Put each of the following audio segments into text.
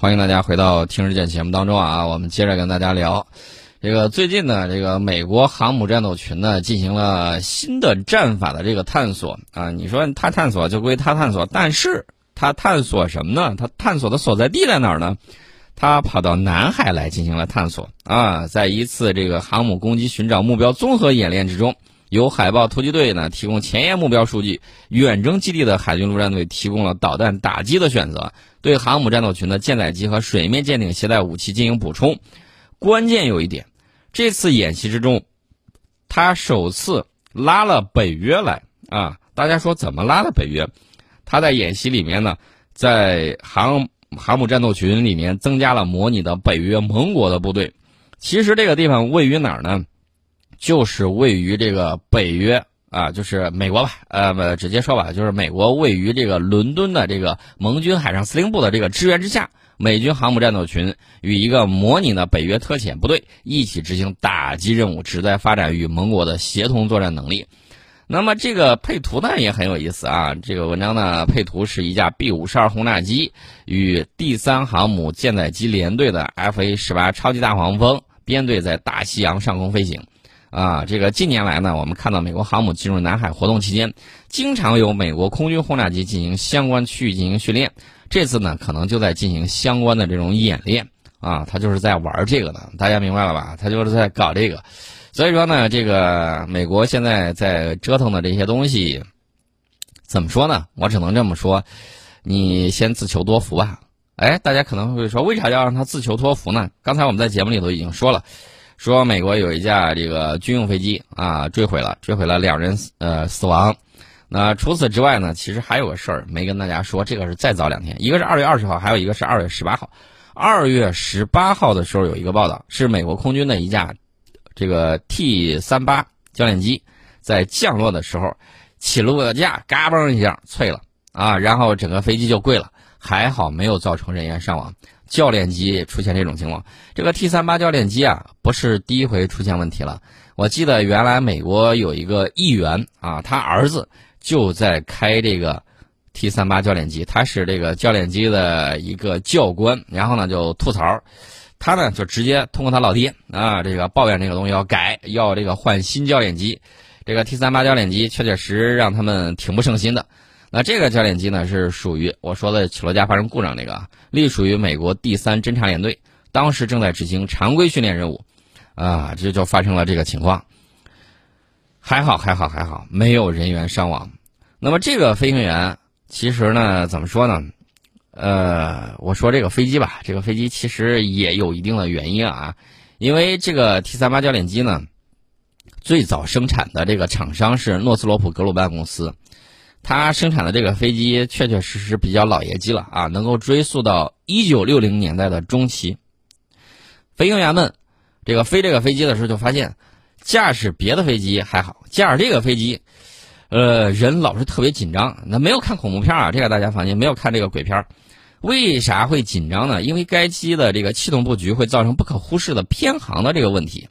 欢迎大家回到《听日见》节目当中啊，我们接着跟大家聊，这个最近呢，这个美国航母战斗群呢进行了新的战法的这个探索啊。你说他探索就归他探索，但是他探索什么呢？他探索的所在地在哪儿呢？他跑到南海来进行了探索啊，在一次这个航母攻击寻找目标综合演练之中，由海豹突击队呢提供前沿目标数据，远征基地的海军陆战队提供了导弹打击的选择。对航母战斗群的舰载机和水面舰艇携带武器进行补充。关键有一点，这次演习之中，他首次拉了北约来啊！大家说怎么拉的北约？他在演习里面呢，在航航母战斗群里面增加了模拟的北约盟国的部队。其实这个地方位于哪儿呢？就是位于这个北约。啊，就是美国吧，呃，不，直接说吧，就是美国位于这个伦敦的这个盟军海上司令部的这个支援之下，美军航母战斗群与一个模拟的北约特遣部队一起执行打击任务，旨在发展与盟国的协同作战能力。那么这个配图呢也很有意思啊，这个文章的配图是一架 B 五十二轰炸机与第三航母舰载机联队的 F A 十八超级大黄蜂编队在大西洋上空飞行。啊，这个近年来呢，我们看到美国航母进入南海活动期间，经常有美国空军轰炸机进行相关区域进行训练。这次呢，可能就在进行相关的这种演练啊，他就是在玩这个呢，大家明白了吧？他就是在搞这个。所以说呢，这个美国现在在折腾的这些东西，怎么说呢？我只能这么说，你先自求多福吧。哎，大家可能会说，为啥要让他自求多福呢？刚才我们在节目里头已经说了。说美国有一架这个军用飞机啊坠毁了，坠毁了两人呃死亡。那除此之外呢，其实还有个事儿没跟大家说，这个是再早两天，一个是二月二十号，还有一个是二月十八号。二月十八号的时候有一个报道，是美国空军的一架这个 T 三八教练机在降落的时候起落架嘎嘣一下脆了啊，然后整个飞机就跪了，还好没有造成人员伤亡。教练机出现这种情况，这个 T 三八教练机啊，不是第一回出现问题了。我记得原来美国有一个议员啊，他儿子就在开这个 T 三八教练机，他是这个教练机的一个教官，然后呢就吐槽，他呢就直接通过他老爹啊，这个抱怨这个东西要改，要这个换新教练机。这个 T 三八教练机确确实实让他们挺不胜心的。那这个教练机呢，是属于我说的起落架发生故障那个，隶属于美国第三侦察联队，当时正在执行常规训练任务，啊，这就发生了这个情况。还好，还好，还好，没有人员伤亡。那么这个飞行员其实呢，怎么说呢？呃，我说这个飞机吧，这个飞机其实也有一定的原因啊，因为这个 T 三八教练机呢，最早生产的这个厂商是诺斯罗普格鲁曼公司。它生产的这个飞机确确实实比较老爷机了啊，能够追溯到一九六零年代的中期。飞行员们这个飞这个飞机的时候，就发现驾驶别的飞机还好，驾驶这个飞机，呃，人老是特别紧张。那没有看恐怖片啊，这个大家放心，没有看这个鬼片。为啥会紧张呢？因为该机的这个气动布局会造成不可忽视的偏航的这个问题。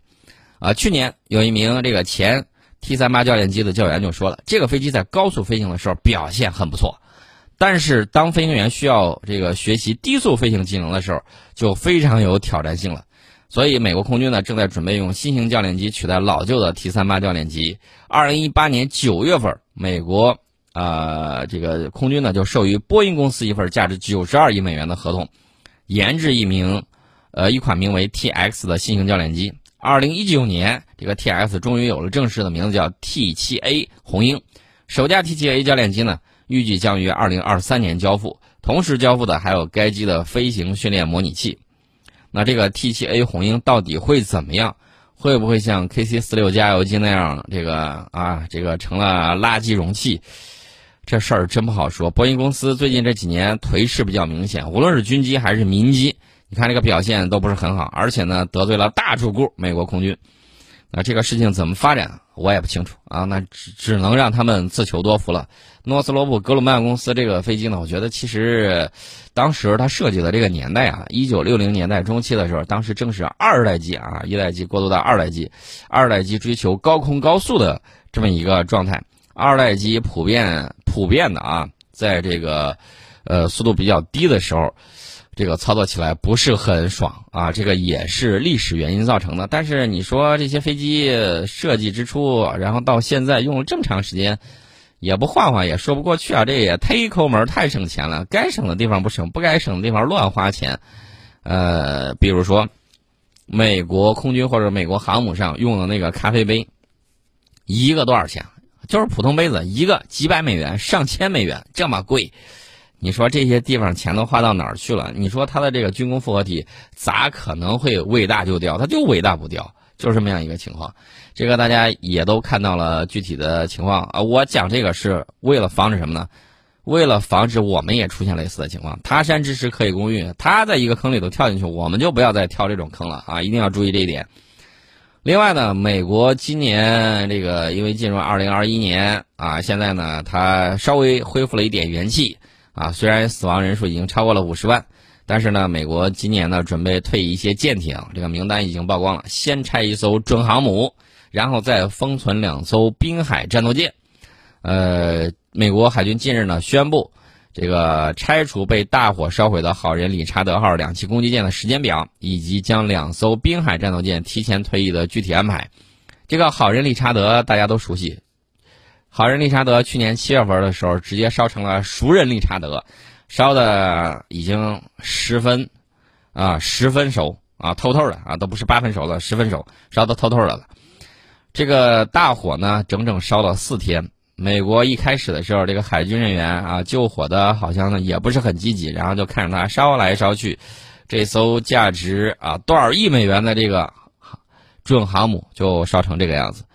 啊，去年有一名这个前。T 三八教练机的教员就说了，这个飞机在高速飞行的时候表现很不错，但是当飞行员需要这个学习低速飞行技能的时候，就非常有挑战性了。所以，美国空军呢正在准备用新型教练机取代老旧的 T 三八教练机。二零一八年九月份，美国啊这个空军呢就授予波音公司一份价值九十二亿美元的合同，研制一名呃一款名为 TX 的新型教练机。二零一九年，这个 T X 终于有了正式的名字，叫 T 七 A 红鹰。首架 T 七 A 教练机呢，预计将于二零二三年交付。同时交付的还有该机的飞行训练模拟器。那这个 T 七 A 红鹰到底会怎么样？会不会像 K C 四六加油机那样，这个啊，这个成了垃圾容器？这事儿真不好说。波音公司最近这几年颓势比较明显，无论是军机还是民机。你看这个表现都不是很好，而且呢得罪了大主顾美国空军，那这个事情怎么发展我也不清楚啊，那只只能让他们自求多福了。诺斯罗普格鲁曼公司这个飞机呢，我觉得其实当时它设计的这个年代啊，一九六零年代中期的时候，当时正是二代机啊，一代机过渡到二代机，二代机追求高空高速的这么一个状态，二代机普遍普遍的啊，在这个呃速度比较低的时候。这个操作起来不是很爽啊，这个也是历史原因造成的。但是你说这些飞机设计之初，然后到现在用了这么长时间，也不换换也说不过去啊，这也忒抠门太省钱了。该省的地方不省，不该省的地方乱花钱。呃，比如说美国空军或者美国航母上用的那个咖啡杯，一个多少钱？就是普通杯子，一个几百美元、上千美元，这么贵。你说这些地方钱都花到哪儿去了？你说它的这个军工复合体咋可能会伟大就掉？它就伟大不掉，就是这么样一个情况。这个大家也都看到了具体的情况啊。我讲这个是为了防止什么呢？为了防止我们也出现类似的情况。他山之石可以攻玉，他在一个坑里头跳进去，我们就不要再跳这种坑了啊！一定要注意这一点。另外呢，美国今年这个因为进入二零二一年啊，现在呢，它稍微恢复了一点元气。啊，虽然死亡人数已经超过了五十万，但是呢，美国今年呢准备退役一些舰艇，这个名单已经曝光了。先拆一艘准航母，然后再封存两艘滨海战斗舰。呃，美国海军近日呢宣布，这个拆除被大火烧毁的好人理查德号两栖攻击舰的时间表，以及将两艘滨海战斗舰提前退役的具体安排。这个好人理查德大家都熟悉。好人理查德去年七月份的时候，直接烧成了熟人理查德，烧的已经十分，啊，十分熟啊，透透的啊，都不是八分熟了，十分熟，烧的透透的了。这个大火呢，整整烧了四天。美国一开始的时候，这个海军人员啊，救火的好像呢也不是很积极，然后就看着它烧来烧去，这艘价值啊多少亿美元的这个准航母就烧成这个样子。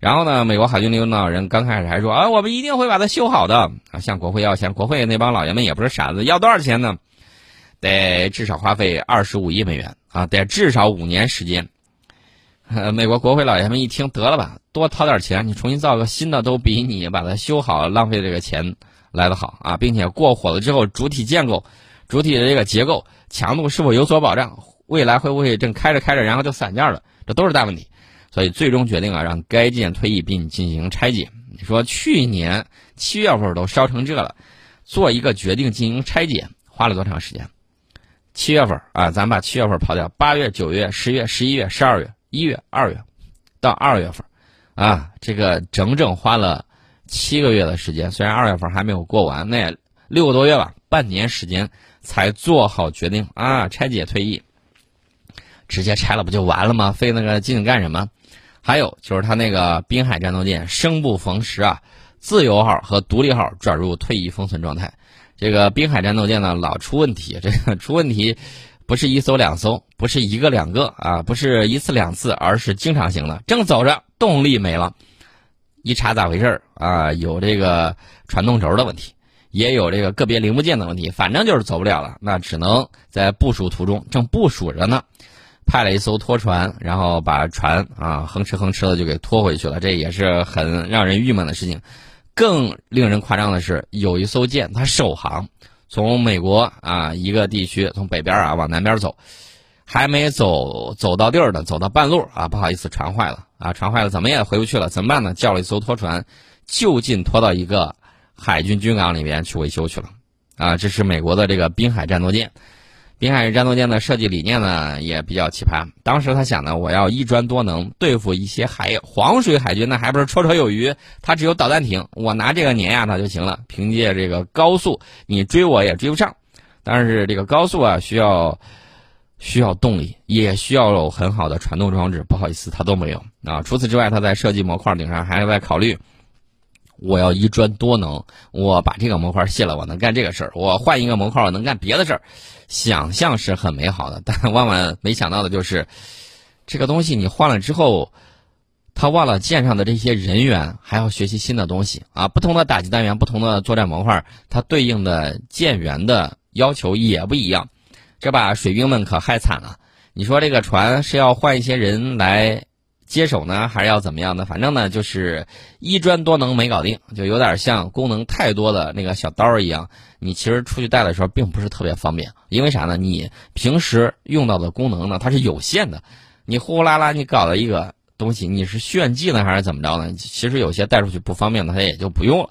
然后呢，美国海军领导人刚开始还说啊，我们一定会把它修好的啊，向国会要钱。国会那帮老爷们也不是傻子，要多少钱呢？得至少花费二十五亿美元啊，得至少五年时间。美国国会老爷们一听，得了吧，多掏点钱，你重新造个新的，都比你把它修好浪费这个钱来的好啊，并且过火了之后，主体建构、主体的这个结构强度是否有所保障？未来会不会正开着开着，然后就散架了？这都是大问题。所以最终决定啊，让该舰退役并进行拆解。你说去年七月份都烧成这了，做一个决定进行拆解花了多长时间？七月份啊，咱把七月份刨掉，八月、九月、十月、十一月、十二月、一月、二月，到二月份，啊，这个整整花了七个月的时间。虽然二月份还没有过完，那六个多月吧，半年时间才做好决定啊，拆解退役。直接拆了不就完了吗？费那个劲干什么？还有就是他那个滨海战斗舰生不逢时啊，自由号和独立号转入退役封存状态。这个滨海战斗舰呢老出问题，这个 出问题不是一艘两艘，不是一个两个啊，不是一次两次，而是经常性的。正走着动力没了，一查咋回事儿啊？有这个传动轴的问题，也有这个个别零部件的问题，反正就是走不了了。那只能在部署途中，正部署着呢。派了一艘拖船，然后把船啊哼哧哼哧的就给拖回去了，这也是很让人郁闷的事情。更令人夸张的是，有一艘舰它首航，从美国啊一个地区从北边啊往南边走，还没走走到地儿呢，走到半路啊，不好意思，船坏了啊，船坏了，怎么也回不去了，怎么办呢？叫了一艘拖船，就近拖到一个海军军港里面去维修去了。啊，这是美国的这个滨海战斗舰。滨海战斗舰的设计理念呢也比较奇葩。当时他想呢，我要一专多能，对付一些海黄水海军，那还不是绰绰有余？他只有导弹艇，我拿这个碾压他就行了。凭借这个高速，你追我也追不上。但是这个高速啊，需要需要动力，也需要有很好的传动装置。不好意思，他都没有啊。除此之外，他在设计模块顶上还在考虑。我要一专多能，我把这个模块卸了，我能干这个事儿；我换一个模块，我能干别的事儿。想象是很美好的，但万万没想到的就是，这个东西你换了之后，他忘了舰上的这些人员还要学习新的东西啊！不同的打击单元、不同的作战模块，它对应的舰员的要求也不一样，这把水兵们可害惨了。你说这个船是要换一些人来？接手呢，还是要怎么样的？反正呢，就是一专多能没搞定，就有点像功能太多的那个小刀一样。你其实出去带的时候并不是特别方便，因为啥呢？你平时用到的功能呢，它是有限的。你呼呼啦啦，你搞了一个东西，你是炫技呢，还是怎么着呢？其实有些带出去不方便的，它也就不用了。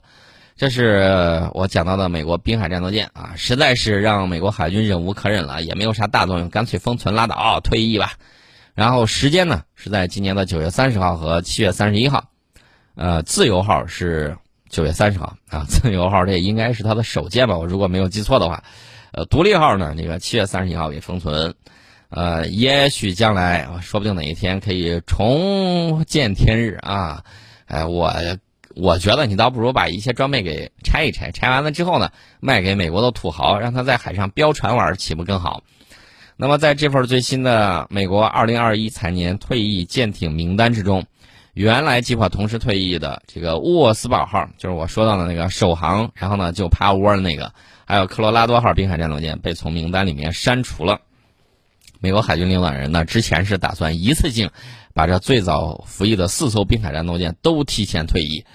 这是我讲到的美国滨海战斗舰啊，实在是让美国海军忍无可忍了，也没有啥大作用，干脆封存拉倒，退役吧。然后时间呢是在今年的九月三十号和七月三十一号，呃，自由号是九月三十号啊，自由号这应该是它的首舰吧，我如果没有记错的话，呃，独立号呢，这个七月三十一号给封存，呃，也许将来说不定哪一天可以重见天日啊，哎，我。我觉得你倒不如把一些装备给拆一拆，拆完了之后呢，卖给美国的土豪，让他在海上飙船玩，岂不更好？那么在这份最新的美国2021财年退役舰艇名单之中，原来计划同时退役的这个沃斯堡号，就是我说到的那个首航，然后呢就趴窝的那个，还有科罗拉多号滨海战斗舰被从名单里面删除了。美国海军领导人呢之前是打算一次性把这最早服役的四艘滨海战斗舰都提前退役。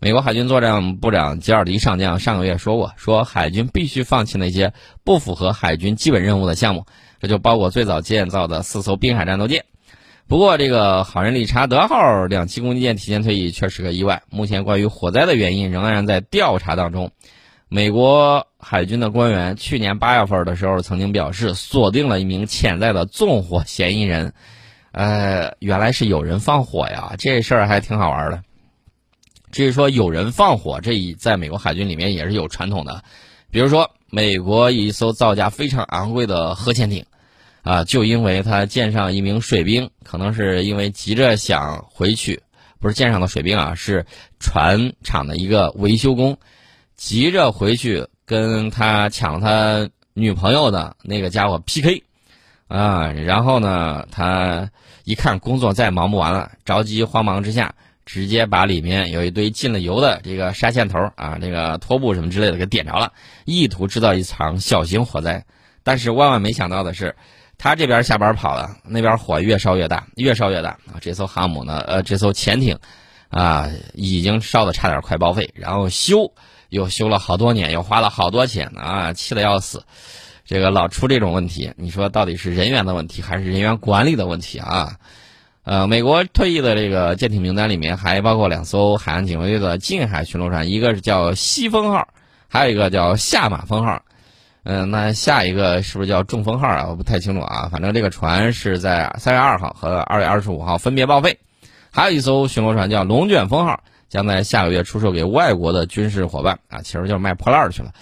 美国海军作战部长吉尔迪上将上个月说过，说海军必须放弃那些不符合海军基本任务的项目，这就包括最早建造的四艘滨海战斗舰。不过，这个好人理查德号两栖攻击舰提前退役却是个意外。目前，关于火灾的原因仍然在调查当中。美国海军的官员去年八月份的时候曾经表示，锁定了一名潜在的纵火嫌疑人。呃，原来是有人放火呀，这事儿还挺好玩的。至于说有人放火，这一在美国海军里面也是有传统的。比如说，美国一艘造价非常昂贵的核潜艇，啊，就因为它舰上一名水兵，可能是因为急着想回去，不是舰上的水兵啊，是船厂的一个维修工，急着回去跟他抢他女朋友的那个家伙 PK，啊，然后呢，他一看工作再忙不完了，着急慌忙之下。直接把里面有一堆进了油的这个纱线头啊，这个拖布什么之类的给点着了，意图制造一场小型火灾。但是万万没想到的是，他这边下班跑了，那边火越烧越大，越烧越大啊！这艘航母呢，呃，这艘潜艇啊，已经烧的差点快报废，然后修又修了好多年，又花了好多钱啊，气得要死。这个老出这种问题，你说到底是人员的问题还是人员管理的问题啊？呃，美国退役的这个舰艇名单里面还包括两艘 海岸警卫队的近海巡逻船，一个是叫西风号，还有一个叫下马风号。嗯，那下一个是不是叫中风号啊？我不太清楚啊。反正这个船是在三月二号和二月二十五号分别报废。还有一艘巡逻船叫龙卷风号，将在下个月出售给外国的军事伙伴啊，其实就是卖破烂去了。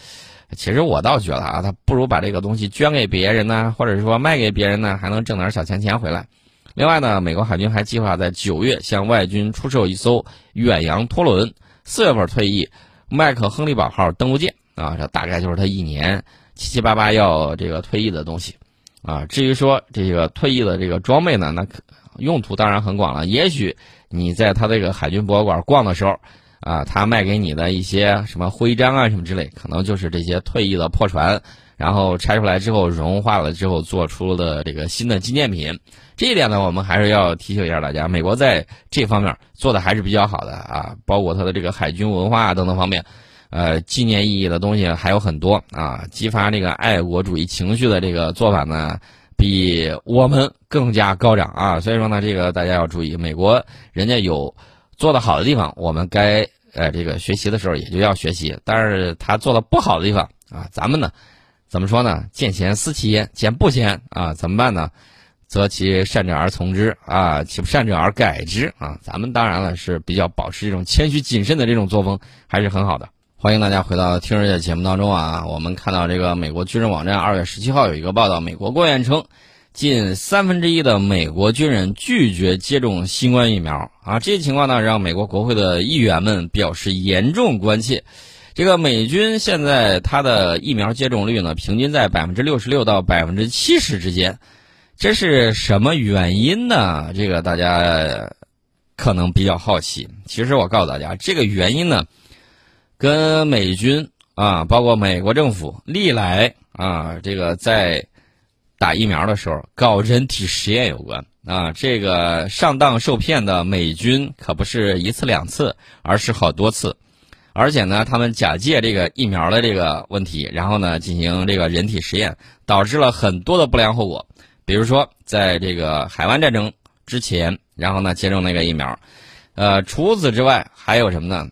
其实我倒觉得啊，他不如把这个东西捐给别人呢，或者说卖给别人呢，还能挣点小钱钱回来。另外呢，美国海军还计划在九月向外军出售一艘远洋拖轮，四月份退役麦克亨利堡号登陆舰啊，这大概就是他一年七七八八要这个退役的东西啊。至于说这个退役的这个装备呢，那用途当然很广了。也许你在他这个海军博物馆逛的时候啊，他卖给你的一些什么徽章啊什么之类，可能就是这些退役的破船。然后拆出来之后融化了之后做出的这个新的纪念品，这一点呢，我们还是要提醒一下大家，美国在这方面做的还是比较好的啊，包括它的这个海军文化等等方面，呃，纪念意义的东西还有很多啊，激发这个爱国主义情绪的这个做法呢，比我们更加高涨啊，所以说呢，这个大家要注意，美国人家有做的好的地方，我们该呃这个学习的时候也就要学习，但是他做的不好的地方啊，咱们呢。怎么说呢？见贤思齐焉，见不贤啊？怎么办呢？择其善者而从之啊，其不善者而改之啊。咱们当然了是比较保持这种谦虚谨慎的这种作风，还是很好的。欢迎大家回到听日的节目当中啊。我们看到这个美国军人网站二月十七号有一个报道，美国国务院称，近三分之一的美国军人拒绝接种新冠疫苗啊。这些情况呢，让美国国会的议员们表示严重关切。这个美军现在它的疫苗接种率呢，平均在百分之六十六到百分之七十之间，这是什么原因呢？这个大家可能比较好奇。其实我告诉大家，这个原因呢，跟美军啊，包括美国政府历来啊，这个在打疫苗的时候搞人体实验有关啊。这个上当受骗的美军可不是一次两次，而是好多次。而且呢，他们假借这个疫苗的这个问题，然后呢进行这个人体实验，导致了很多的不良后果。比如说，在这个海湾战争之前，然后呢接种那个疫苗，呃，除此之外还有什么呢？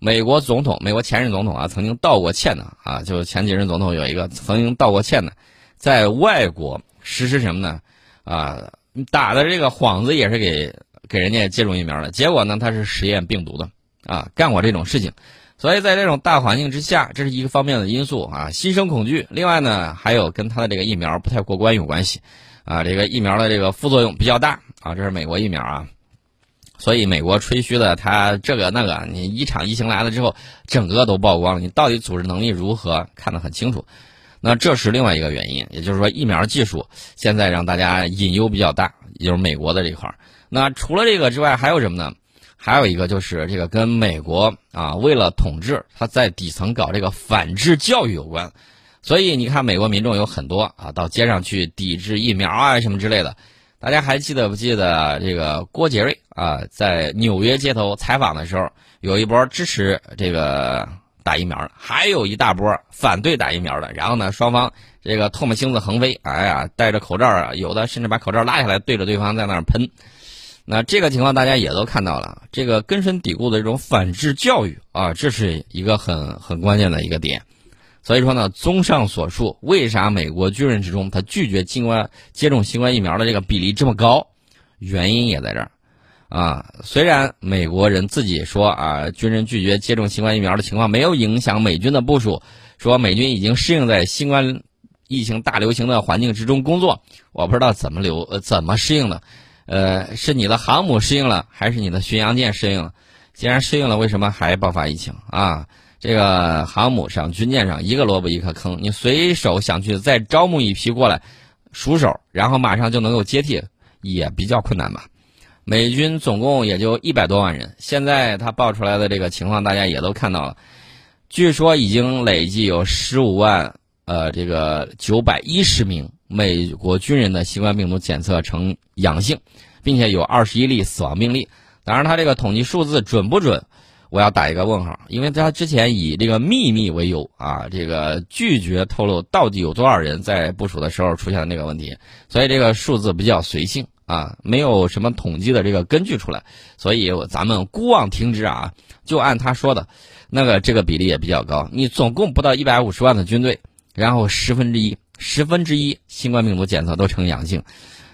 美国总统，美国前任总统啊，曾经道过歉的啊，就前几任总统有一个曾经道过歉的，在外国实施什么呢？啊，打的这个幌子也是给给人家接种疫苗的，结果呢，他是实验病毒的啊，干过这种事情。所以在这种大环境之下，这是一个方面的因素啊，心生恐惧。另外呢，还有跟他的这个疫苗不太过关有关系啊，这个疫苗的这个副作用比较大啊，这是美国疫苗啊。所以美国吹嘘的他这个那个，你一场疫情来了之后，整个都曝光了，你到底组织能力如何，看得很清楚。那这是另外一个原因，也就是说疫苗技术现在让大家隐忧比较大，也就是美国的这块儿。那除了这个之外，还有什么呢？还有一个就是这个跟美国啊，为了统治，他在底层搞这个反制教育有关。所以你看，美国民众有很多啊，到街上去抵制疫苗啊什么之类的。大家还记得不记得这个郭杰瑞啊，在纽约街头采访的时候，有一波支持这个打疫苗的，还有一大波反对打疫苗的。然后呢，双方这个唾沫星子横飞，哎呀，戴着口罩啊，有的甚至把口罩拉下来对着对方在那儿喷。那这个情况大家也都看到了，这个根深蒂固的这种反制教育啊，这是一个很很关键的一个点。所以说呢，综上所述，为啥美国军人之中他拒绝新冠接种新冠疫苗的这个比例这么高？原因也在这儿，啊，虽然美国人自己说啊，军人拒绝接种新冠疫苗的情况没有影响美军的部署，说美军已经适应在新冠疫情大流行的环境之中工作。我不知道怎么流呃怎么适应的，呃，是你的航母适应了，还是你的巡洋舰适应了？既然适应了，为什么还爆发疫情啊？这个航母上、军舰上，一个萝卜一个坑。你随手想去再招募一批过来，熟手，然后马上就能够接替，也比较困难吧？美军总共也就一百多万人，现在他报出来的这个情况，大家也都看到了。据说已经累计有十五万，呃，这个九百一十名美国军人的新冠病毒检测呈阳性，并且有二十一例死亡病例。当然，他这个统计数字准不准？我要打一个问号，因为他之前以这个秘密为由啊，这个拒绝透露到底有多少人在部署的时候出现了那个问题，所以这个数字比较随性啊，没有什么统计的这个根据出来，所以咱们姑妄听之啊，就按他说的，那个这个比例也比较高。你总共不到一百五十万的军队，然后十分之一，十分之一新冠病毒检测都呈阳性。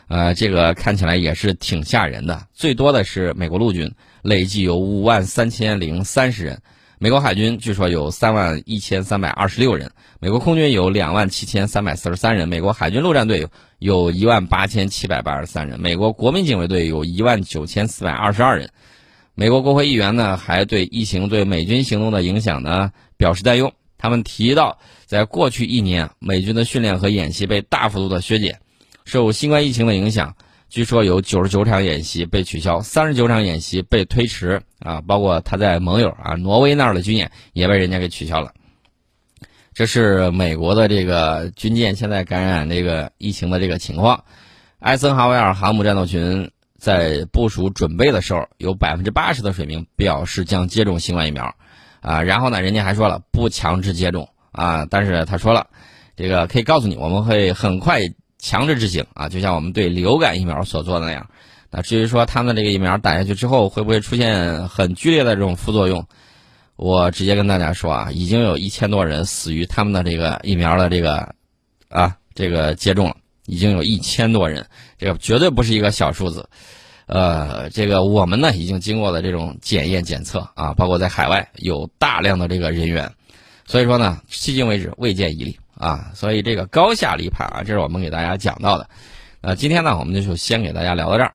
呃，这个看起来也是挺吓人的。最多的是美国陆军，累计有五万三千零三十人；美国海军据说有三万一千三百二十六人；美国空军有两万七千三百四十三人；美国海军陆战队有一万八千七百八十三人；美国国民警卫队有一万九千四百二十二人。美国国会议员呢，还对疫情对美军行动的影响呢表示担忧。他们提到，在过去一年，美军的训练和演习被大幅度的削减。受新冠疫情的影响，据说有九十九场演习被取消，三十九场演习被推迟啊，包括他在盟友啊挪威那儿的军演也被人家给取消了。这是美国的这个军舰现在感染这个疫情的这个情况。艾森豪威尔航母战斗群在部署准备的时候，有百分之八十的水平表示将接种新冠疫苗，啊，然后呢，人家还说了不强制接种啊，但是他说了，这个可以告诉你，我们会很快。强制执行啊，就像我们对流感疫苗所做的那样。那至于说他们这个疫苗打下去之后会不会出现很剧烈的这种副作用，我直接跟大家说啊，已经有一千多人死于他们的这个疫苗的这个啊这个接种了，已经有一千多人，这个绝对不是一个小数字。呃，这个我们呢已经经过了这种检验检测啊，包括在海外有大量的这个人员，所以说呢，迄今为止未见一例。啊，所以这个高下立判啊，这是我们给大家讲到的。呃，今天呢，我们就先给大家聊到这儿。